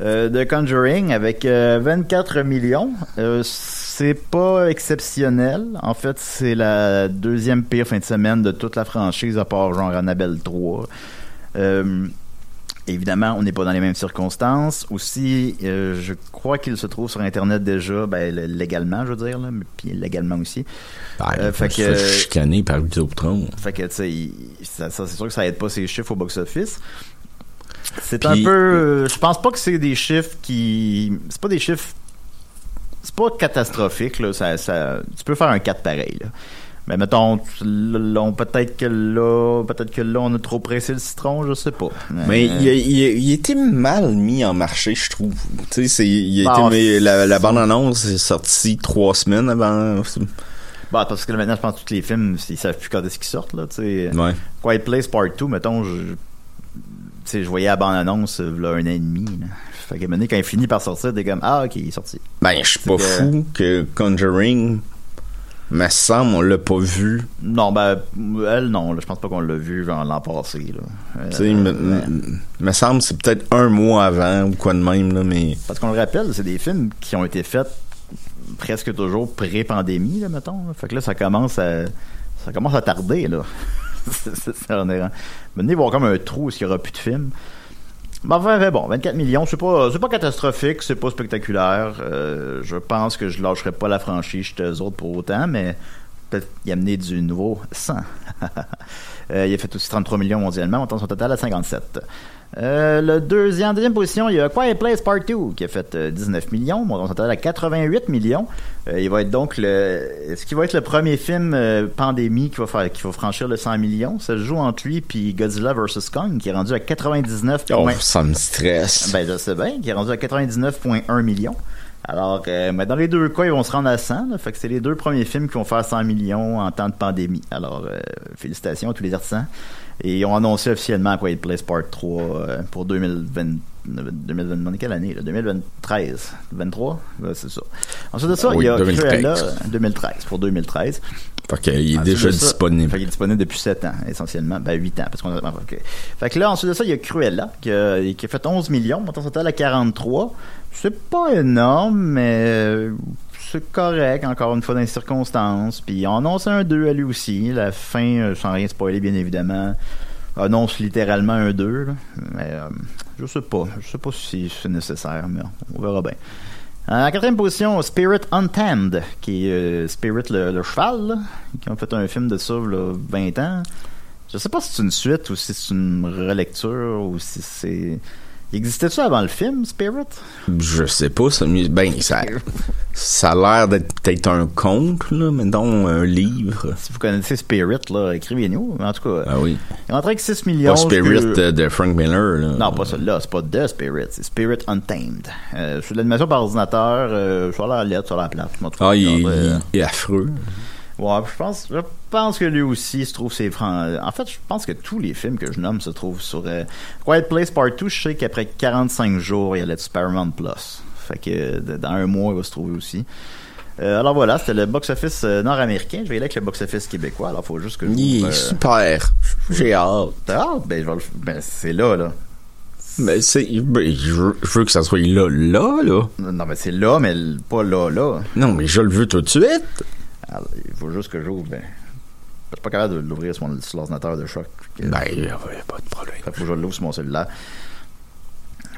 Euh, The Conjuring avec euh, 24 millions. Euh, c'est pas exceptionnel. En fait, c'est la deuxième pire fin de semaine de toute la franchise, à part genre Annabelle 3. Évidemment, on n'est pas dans les mêmes circonstances. Aussi, euh, je crois qu'il se trouve sur Internet déjà, ben, légalement, je veux dire, là, mais puis légalement aussi. Ah, Euh, fait que- chicané par Vidéotron. Fait que, tu sais, ça, ça, c'est sûr que ça aide pas ses chiffres au box-office. C'est un peu. euh, je pense pas que c'est des chiffres qui. C'est pas des chiffres. C'est pas catastrophique, là. Ça, ça, tu peux faire un 4 pareil, là. Mais mettons, peut-être que là, peut-être que là, on a trop pressé le citron, je sais pas. Mais Euh, il, a- il a- il était mal mis en marché, je trouve. Tu sais, c'est- il a Bah, été, la, la bande-annonce est sortie trois semaines avant. Bah, parce que là, maintenant, je pense que tous les films, ils savent plus quand est-ce qu'ils sortent, là, tu sais. Ouais. Quiet Place Part 2, mettons, je- sais, je voyais la bande-annonce, euh, là, un an et demi, là. Fait moment donné, quand il finit par sortir, t'es comme, ah, ok, il est sorti. Ben, je suis pas que- fou que Conjuring, me semble, on l'a pas vu. Non, ben, elle, non, là, je pense pas qu'on l'a vu, l'an passé, là. Euh, Tu sais, me, ouais. me- me semble, c'est peut-être un mois avant ou quoi de même, là, mais. Parce qu'on le rappelle, c'est des films qui ont été faits presque toujours pré-pandémie, là, mettons. là. Fait que là, ça commence à, ça commence à tarder, là. C'est- c'est- c'est- on est- Maintenant, ils vont avoir comme un trou où il n'y aura plus de films. Ben, enfin, ben, bon, 24 millions, c'est pas, pas catastrophique, c'est pas spectaculaire. Euh, je pense que je lâcherai pas la franchise eux autres pour autant, mais peut-être y amener du nouveau 100. Euh, il a fait aussi 33 millions mondialement, montant son total à 57. Euh, le deuxième, deuxième position, il y a Quiet Place Part 2 qui a fait euh, 19 millions, montant son total à 88 millions. Euh, il va être donc le, est-ce qu'il va être le premier film euh, pandémie qui va faire, qui va franchir le 100 millions? Ça se joue entre lui puis Godzilla vs Kong qui est rendu à 99 Oh, ça me stresse. Ben, je sais bien, qui est rendu à 99,1 millions. Alors, euh, mais dans les deux cas, ils vont se rendre à 100. Là, fait que c'est les deux premiers films qui vont faire 100 millions en temps de pandémie. Alors, euh, félicitations à tous les artisans. Et ils ont annoncé officiellement Quiet Place Part 3 euh, pour 2020. 2020, on est quelle année là? 2013 23 Ouais, c'est ça ensuite de ça oui, il y a 2013. Cruella 2013 pour 2013 Fait qu'il est Ensuite déjà ça- disponible. Fait qu'il est disponible depuis 7 ans, essentiellement. Ben, 8 ans, parce qu'on a... ok. Fait que là, ensuite de ça, il y a Cruella, qui a, qui a fait 11 millions, montant son total à 43. C'est pas énorme, mais euh, c'est correct, encore une fois, dans les circonstances. Puis on annonce un 2 à lui aussi. La fin, euh, sans rien spoiler, bien évidemment, annonce littéralement un 2. là. Mais euh, je sais pas. Je sais pas si c'est nécessaire, mais on verra bien. En quatrième position, Spirit Untamed, qui est euh, Spirit le, cheval, qui ont fait un film de ça là, 20 ans. Je sais pas si c'est une suite ou si c'est une relecture ou si c'est. Il existait-tu avant le film, Spirit? Je sais pas, ça, ben, ça, ça a l'air d'être peut-être un conte, là, mais non, un livre. Si vous connaissez Spirit, là, écrivez-nous. En tout cas, Ah oui. il rentré avec 6 millions. Pas Spirit que- de, de Frank Miller, là. Non, pas celui-là, c'est pas The Spirit, c'est Spirit Untamed. Euh, c'est de l'animation par ordinateur, euh, sur la lettre, sur la plate. Ah, il, genre, euh, il est affreux. Ouais, je pense, je pense que lui aussi se trouve ses fran- En fait, je pense que tous les films que je nomme se trouvent sur euh, Quiet Place Part 2. Je sais qu'après 45 jours, il y a le Paramount Plus. Fait que dans un mois, il va se trouver aussi. Euh, alors voilà, c'était le box-office euh, nord-américain. Je vais aller avec le box-office québécois. Alors, faut juste que je Il est super. J'ai hâte. Ah, ben, je vais le ben, c'est là, là. Mais c'est, ben, je, veux, que ça soit là, là, là. Non, mais c'est là, mais pas là, là. Non, mais je le veux tout de suite. Alors, il faut juste que j'ouvre. Ben, je suis pas capable de l'ouvrir sur, mon- sur l'ordinateur de choc. Fait que- Ben, ouais, pas de problème. Fait que faut que je l'ouvre sur mon cellulaire.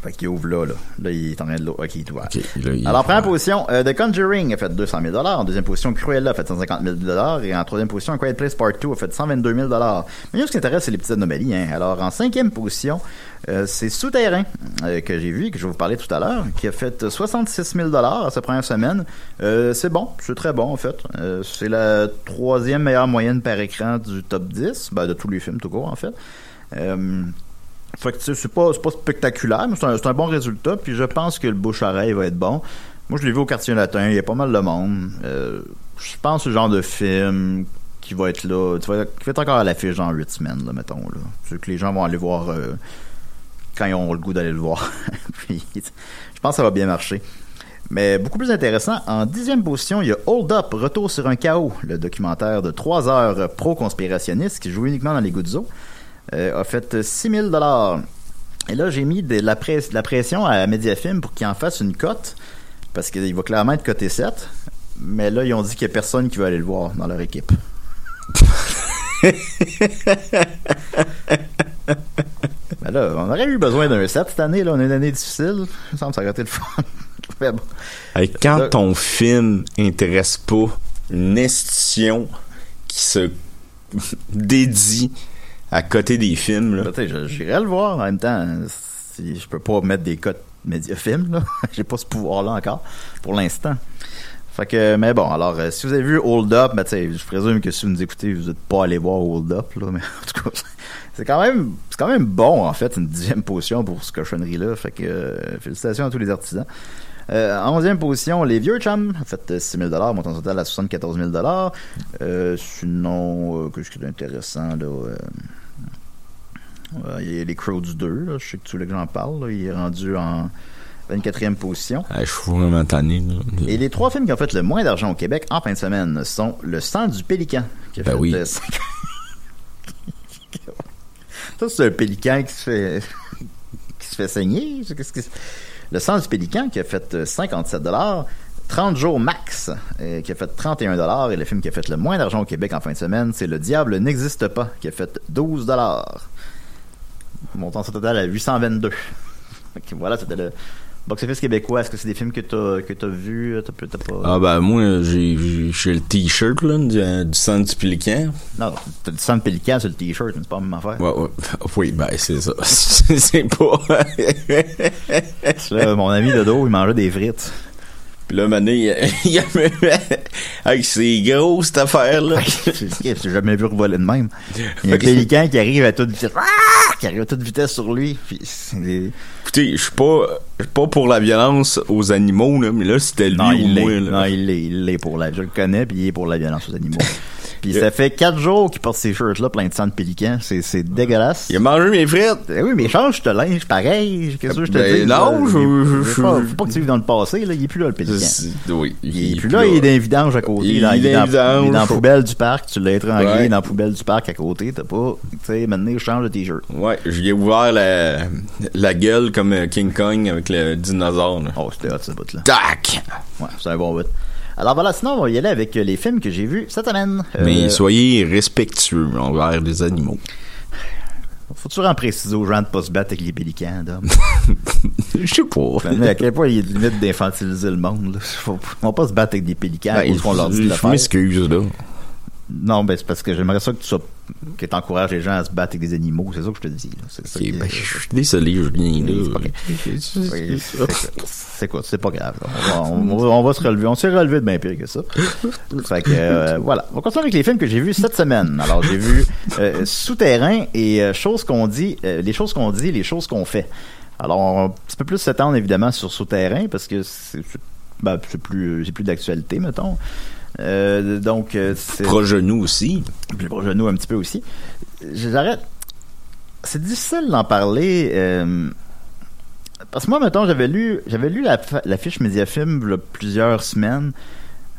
Fait qu'il ouvre là, là. Là, il est en train de l'ouvrir. Ok, il est ouvert. Ok, là, il- Alors, première position, euh, The Conjuring a fait 200 000 En deuxième position, Cruella a fait 150 000 Et en troisième position, Quiet Place Part 2 a fait 122 000 Mais ce qui intéresse, c'est les petites anomalies. Hein. Alors, en cinquième position, euh, c'est Souterrain, euh, que j'ai vu que je vais vous parler tout à l'heure, qui a fait 66 000 à sa première semaine. Euh, c'est bon, c'est très bon, en fait. C'est la troisième meilleure moyenne par écran du top 10, ben, de tous les films tout court, en fait. Fait que c'est pas, pas spectaculaire, mais c'est un, un bon résultat. Puis je pense que le bouche-oreille va être bon. Moi, je l'ai vu au quartier latin, il y a pas mal de monde. Euh, je pense que le genre de film qui va être là, qui va être encore à l'affiche dans 8 semaines, là, mettons. Là. C'est que les gens vont aller voir euh, quand ils ont le goût d'aller le voir. Je pense que ça va bien marcher. Mais beaucoup plus intéressant, en dixième position, il y a Hold Up, Retour sur un chaos, le documentaire de 3 heures pro-conspirationniste qui joue uniquement dans les euh, a fait 6 000 Et là, j'ai mis de la, press- de la pression à Mediafilm pour qu'il en fasse une cote, parce qu'il va clairement être coté 7. Mais là, ils ont dit qu'il n'y a personne qui veut aller le voir dans leur équipe. Ben là, on aurait eu besoin d'un 7 cette année, là. On a une année difficile. Il me semble que ça aurait été le fun. Mais bon. Hey, quand Là- ton film intéresse pas une institution qui se dédie à côté des films, là. Ben, je- j'irais le voir en même temps. Si je peux pas mettre des cotes médiafilms, là. J'ai pas ce pouvoir-là encore, pour l'instant. Fait que, mais bon, alors, euh, si vous avez vu Hold Up, ben, je présume que si vous nous écoutez, vous n'êtes pas allé voir Hold Up, là, mais en tout cas, c'est quand même, c'est quand même bon, en fait, une dixième position pour ce cochonnerie-là. Fait que, euh, félicitations à tous les artisans. Euh, onzième position, les vieux chums, en fait, 6 000 montant total à 74 000 euh, Sinon, euh, qu'est-ce qui est intéressant, là? Euh, Euh, Il y a les Crows du 2, là. je sais que tu voulais que j'en parle. là. Il est rendu en 24e position. Ah, je suis vraiment tanné. Et les trois films qui ont fait le moins d'argent au Québec en fin de semaine sont Le sang du pélican. Qui a Ben fait, oui. euh, Ça, c'est un pélican qui se fait, qui se fait saigner. Le sang du pélican qui a fait euh, 57 30 jours max, euh, qui a fait 31 et le film qui a fait le moins d'argent au Québec en fin de semaine, c'est Le Diable n'existe pas, qui a fait 12 Montant ça total à 822. Fait que voilà, c'était le box-office québécois. Est-ce que c'est des films que t'as que t'as vus, t'as t'as pas... Ah ben moi j'ai le t-shirt là du, du sang du pélican. Non, t'as du sang de pélican sur le t-shirt, mais c'est pas la même affaire. Ouais, ouais. Oui, ben c'est ça. c'est pas. Là, mon ami de dos, il mangeait des frites. Puis là, Mané, il y a- il y a Hey, c'est gros cette affaire là. J'ai jamais vu revoler de même. Il y a un pélican qui arrive à toute vitesse. Ah! Qui arrive à toute vitesse sur lui. Puis Écoutez, je suis pas pas pour la violence aux animaux là, mais là c'était lui Non, ou il moi là. Non, il l'est. Il l'est pour la. Je le connais, puis il est pour la violence aux animaux. Puis ça fait quatre jours qu'il porte ces shirts-là plein de sang de pélican. C'est, c'est dégueulasse. Il a mangé mes frites. Eh oui, mais change ton linge, pareil. Qu'est-ce que je te Ben dis? non, je- faut pas- Faut pas que tu vives dans le passé, là. Il est plus là, le pélican. Oui, Il est plus là, il est dans les vidanges à côté. Il est là, il, est dans dans, les vidanges. il est dans la poubelle du parc. Tu l'as étranglé Ouais. dans la poubelle du parc à côté. T'as pas, tu sais, maintenant, je change de t-shirt. Ouais, je lui ai ouvert la, la gueule comme euh, King Kong avec le dinosaure. Là. Oh, c'était hot, ce bout-là. Tac! Ouais, c'est un bon bout. Alors voilà, sinon, on va y aller avec euh, les films que j'ai vus cette semaine. Euh, Mais soyez respectueux envers les animaux. Faut toujours en préciser aux gens de pas se battre avec les pélicans, d'hommes. Je sais pas. Mais à quel point il y a limite d'infantiliser le monde, là. Faut, faut pas se battre avec des pélicans Ben, cause qu'on leur dit de le je m'excuse, là. Non, ben, c'est parce que j'aimerais ça que tu sois, que t'encourages les gens à se battre avec des animaux. C'est ça que je te dis. C'est ça Ok, qui- ben, je suis désolé, Julien. C'est quoi? C'est pas grave. On va, on va- on va se relever. On s'est relevé de bien pire que ça. Fait que, euh, voilà. On continue avec les films que j'ai vus cette semaine. Alors, j'ai vu euh, Souterrain et euh, Choses qu'on dit, euh, les choses qu'on dit, les choses qu'on fait. Alors, on va un petit peu plus s'étendre évidemment sur Souterrain parce que c'est ben, c'est plus, c'est plus d'actualité, mettons. Euh, donc, euh, c'est Proche nous aussi. plus proche de nous un petit peu aussi. J'arrête. C'est difficile d'en parler. euh, parce que moi, mettons, j'avais lu, j'avais lu la fiche Mediafilm il y a plusieurs semaines.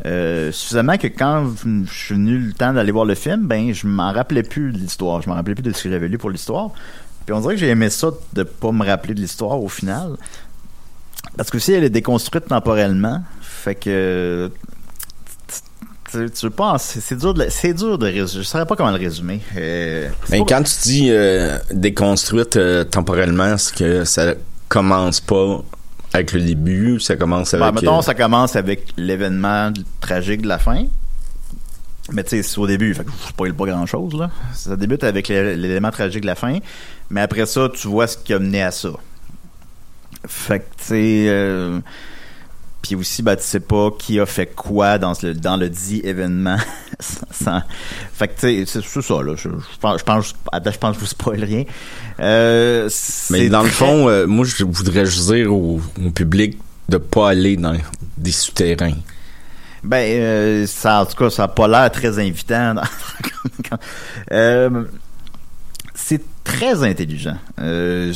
euh, suffisamment que quand je suis venu le temps d'aller voir le film, ben je m'en rappelais plus de l'histoire. Je m'en rappelais plus de ce que j'avais lu pour l'histoire. Puis on dirait que j'ai aimé ça de pas me rappeler de l'histoire au final. Parce que si elle est déconstruite temporellement, fait que tu, tu veux pas en- c'est dur de c'est dur de résumer je saurais pas comment le résumer. Euh, Mais pas- quand tu dis euh, déconstruite euh, temporellement, c'est que ça commence pas avec le début, ça commence avec. Ben, mettons euh, ça commence avec l'événement tragique de la fin. Mais tu sais c'est au début fait que je spoil pas grand chose là. Ça débute avec l'é- l'élément tragique de la fin mais après ça tu vois ce qui a mené à ça. Fait que tu sais euh, puis aussi ben tu sais pas qui a fait quoi dans le dans le dit événement Sans- fait que tu sais c'est ça là je, je pense je pense je pense que je vous spoil rien euh, Mais dans le fond, euh, moi, je voudrais juste dire au, au public de pas aller dans des souterrains. Ben, euh, ça, en tout cas, ça n'a pas l'air très invitant. Euh, c'est très intelligent. Euh,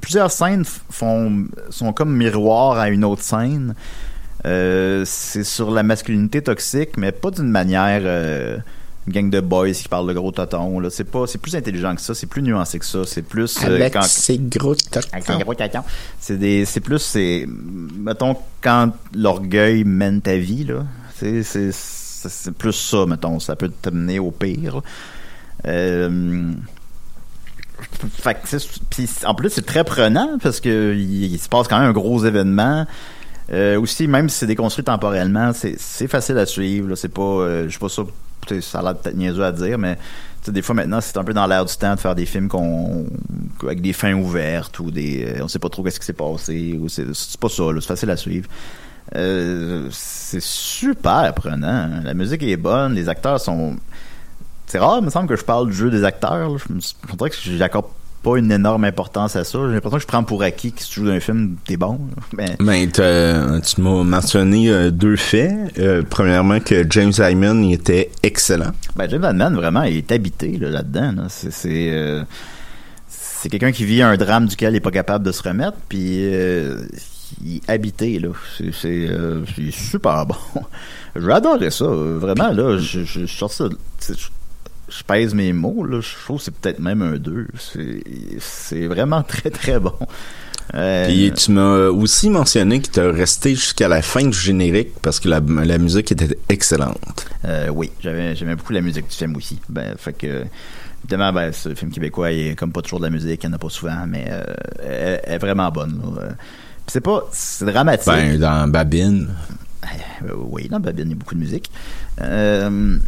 plusieurs scènes font, sont comme miroir à une autre scène. Euh, c'est sur la masculinité toxique, mais pas d'une manière euh, une gang de boys qui parlent de gros totons. Là. C'est pas, c'est plus intelligent que ça, c'est plus nuancé que ça. C'est plus quand- ces gros avec un gros tâton. C'est des, c'est plus, c'est, mettons, quand l'orgueil mène ta vie, là. C'est, c'est, plus ça, mettons. Ça peut t'amener au pire. Euh, fait que, puis en plus, c'est très prenant parce que il, se passe quand même un gros événement. Euh, aussi, même si c'est déconstruit temporellement, c'est, facile à suivre. C'est pas, euh, je sais pas sais, ça a l'air peut-être niaiseux à dire, mais des fois maintenant, c'est un peu dans l'air du temps de faire des films qu'on, avec des fins ouvertes ou des, euh, on sait pas trop qu'est-ce qui s'est passé. Ou c'est, pas ça. C'est facile à suivre. C'est super prenant. hein. La musique est bonne, les acteurs sont. C'est rare, il me semble que je parle du jeu des acteurs. là. Je me je dirais que j'accorde pas une énorme importance à ça. J'ai l'impression que je prends pour acquis que si tu joues dans un film, t'es bon. Mais tu m'as mentionné euh, deux faits. Euh, premièrement, que James Hyman il était excellent. ben, James Van Man, vraiment, il est habité là, là-dedans. là. C'est. c'est, euh, c'est quelqu'un qui vit un drame duquel il est pas capable de se remettre, puis euh, il est habité là. C'est super bon. J'adorais ça, vraiment là. Je je je sais, Je, pèse mes mots là. Je trouve que c'est peut-être même un 2. C'est vraiment très très bon. Euh, Puis tu m'as aussi mentionné que t'as resté jusqu'à la fin du générique parce que la, la musique était excellente. Euh, oui, j'aimais beaucoup la musique du film aussi. Ben, fait que évidemment, ben, ce film québécois, il est comme pas toujours de la musique, il n'y en a pas souvent, mais euh, elle, elle est vraiment bonne. Euh, puis c'est pas, c'est dramatique. Ben, dans Babine. Euh, oui, dans Babine, il y a beaucoup de musique. Euh,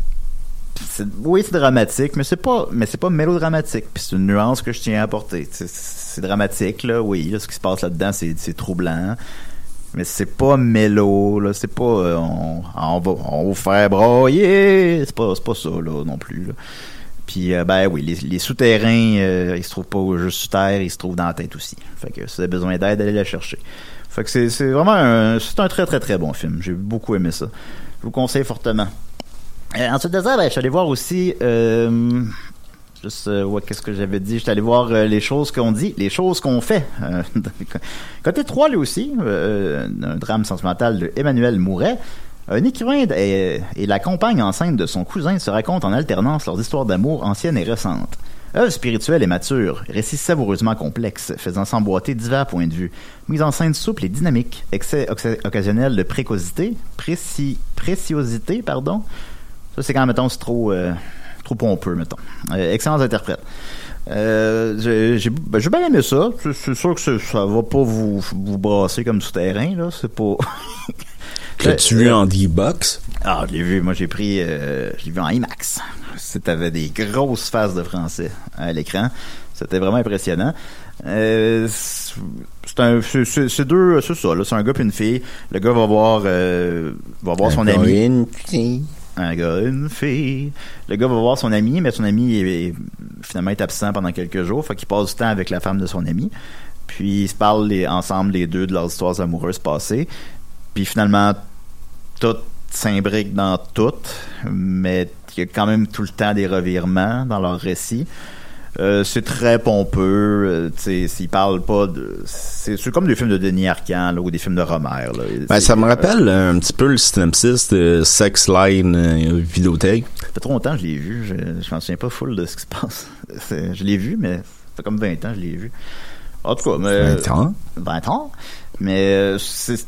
oui, c'est dramatique, mais c'est pas, mais c'est pas mélodramatique. C'est une nuance que je tiens à apporter. C'est, dramatique, là, oui. Ce qui se passe là-dedans, c'est, troublant. Mais c'est pas mélo, là. C'est pas, euh, on, on va, on va faire broyer. C'est pas, pas ça, là, non plus. Puis, euh, ben oui, les, souterrains, euh, ils se trouvent pas juste sous terre, ils se trouvent dans la tête aussi. Fait que si vous avez besoin d'aide, allez la chercher. Fait que c'est, c'est vraiment un, c'est un très très très bon film. J'ai beaucoup aimé ça. Je vous conseille fortement. Euh, ensuite de ça, ben, je suis allé voir aussi, euh, juste, euh, qu'est-ce que j'avais dit? Je suis allé voir euh, les choses qu'on dit, les choses qu'on fait. Côté 3, lui aussi, un drame sentimental de Emmanuel Mouret. Un écrivain et, la compagne enceinte de son cousin se racontent en alternance leurs histoires d'amour anciennes et récentes. Œuvre spirituelle et mature, récit savoureusement complexe, faisant s'emboîter divers points de vue, mise en scène souple et dynamique, excès occasionnel de précocité, préci, préciosité, pardon. Ça, c'est quand, mettons, c'est trop, euh, trop pompeux, mettons. Euh, excellents interprètes. Euh, j'ai j'ai ben, j'ai bien aimé ça. C'est c'est sûr que c'est- ça va pas vous, vous brasser comme souterrain, là. C'est pas... L'as-tu vu en D-Box? Ah, je l'ai vu. Moi, j'ai pris, euh, je l'ai vu en IMAX. C'était des grosses phases de français à l'écran. C'était vraiment impressionnant. Euh, c'est un, c'est- c'est c'est deux, c'est ça. là. C'est un gars puis une fille. Le gars va voir, euh, va voir son ami. Un gars, une fille. Le gars va voir son ami, mais son ami est, finalement est absent pendant quelques jours. Fait qu'il passe du temps avec la femme de son ami. Puis ils se parlent ensemble les deux de leurs histoires amoureuses passées. Puis finalement, tout s'imbrique dans tout, mais il y a quand même tout le temps des revirements dans leur récit. Euh, c'est très pompeux, euh, parlent pas de... C'est comme des films de Denis Arcand, là, ou des films de Romer, là. Ben, ça me rappelle euh, un petit peu le synopsis de Sex Line euh, Vidéothèque. Ça fait trop longtemps que je l'ai vu. Je, m'en souviens pas full de ce qui se passe. Je l'ai vu, mais ça fait comme 20 ans que je l'ai vu. En tout cas, mais... 20 ans? 20 ans. Mais c'est...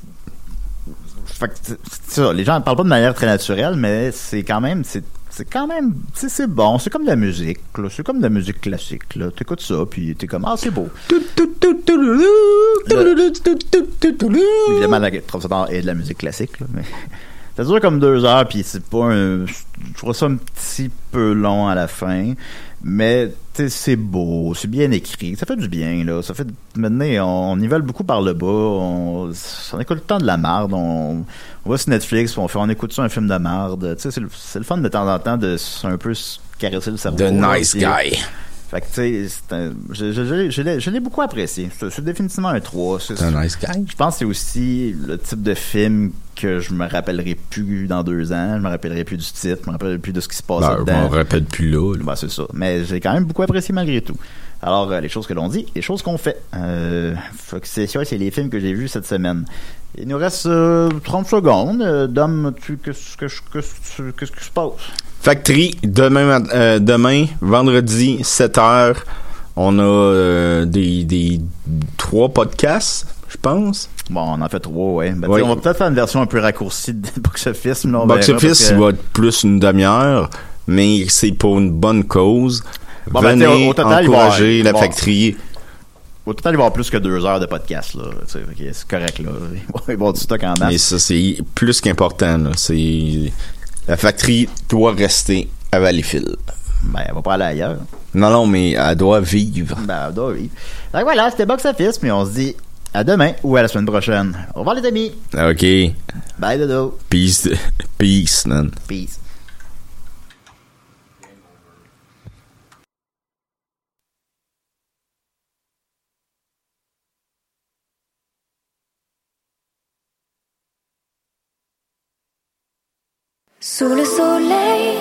Fait que, c'est ça, les gens ne parlent pas de manière très naturelle, mais c'est quand même... C'est c'est quand même... tu sais, C'est bon. C'est comme de la musique. là. C'est comme de la musique classique. là. T'écoutes ça, puis t'es comme... Ah, c'est beau. Évidemment, la trompe est de la musique classique, là, mais ça dure comme deux heures, puis c'est pas un. Je trouve ça un petit peu long à la fin, mais c'est beau, c'est bien écrit, ça fait du bien, là. Ça fait. Maintenant, on, on nivelle beaucoup par le bas, on, on écoute le temps de la marde, on, on va sur Netflix, on fait, on écoute ça un film de marde. Tu sais, c'est le, le fun de temps en temps de un peu se caresser le cerveau. The Nice puis- Guy. Fait que, tu sais, c'est un- je, je, je, l'ai- je l'ai- je beaucoup apprécié. C'est définitivement un 3. C'est- un nice guy. je pense que c'est aussi le type de film que je me rappellerai plus dans deux ans. Je me rappellerai plus du titre, je me rappellerai plus de ce qui se passe Ben, je dedans. m'en rappelle plus là. là. Ben, c'est ça. Mais j'ai quand même beaucoup apprécié malgré tout. Alors, euh, les choses que l'on dit, les choses qu'on fait. Euh, que c'est ça, c'est les films que j'ai vus cette semaine. Il nous reste euh, 30 secondes. Euh, Dom, qu'est-ce que je- que- qu'est-ce qui se passe? Factory, demain, euh, demain, vendredi, 7h, on a euh, des, des trois podcasts, je pense. Bon, on en fait trois, ouais. Ben, sais, On va peut-être faire une version un peu raccourcie de Box Office. mais on Box verra, Office, parce que- il va être plus une demi-heure, mais c'est pour une bonne cause. Bon, ben, Venez au- au total, encourager il va la Factory. Au total, il va y avoir plus que deux heures de podcast, là. C'est correct, là. Il va y avoir du stock en masse. Mais ça, c'est plus qu'important. là. C'est La Factory doit rester à Valleyfield. Ben, elle va pas aller ailleurs. Non, non, mais elle doit vivre. Ben, elle doit vivre. Donc voilà, c'était Box Office, mais on se dit à demain ou à la semaine prochaine. Au revoir, les amis. OK. Bye, dodo. Peace. Peace, man. Peace. Sous le soleil,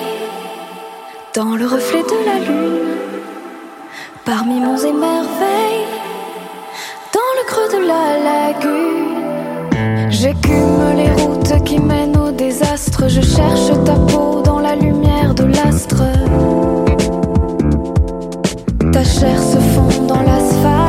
dans le reflet de la lune, Parmi monts et merveilles, dans le creux de la lagune, j'écume les routes qui mènent au désastre. Je cherche ta peau dans la lumière de l'astre. Ta chair se fond dans l'asphalte.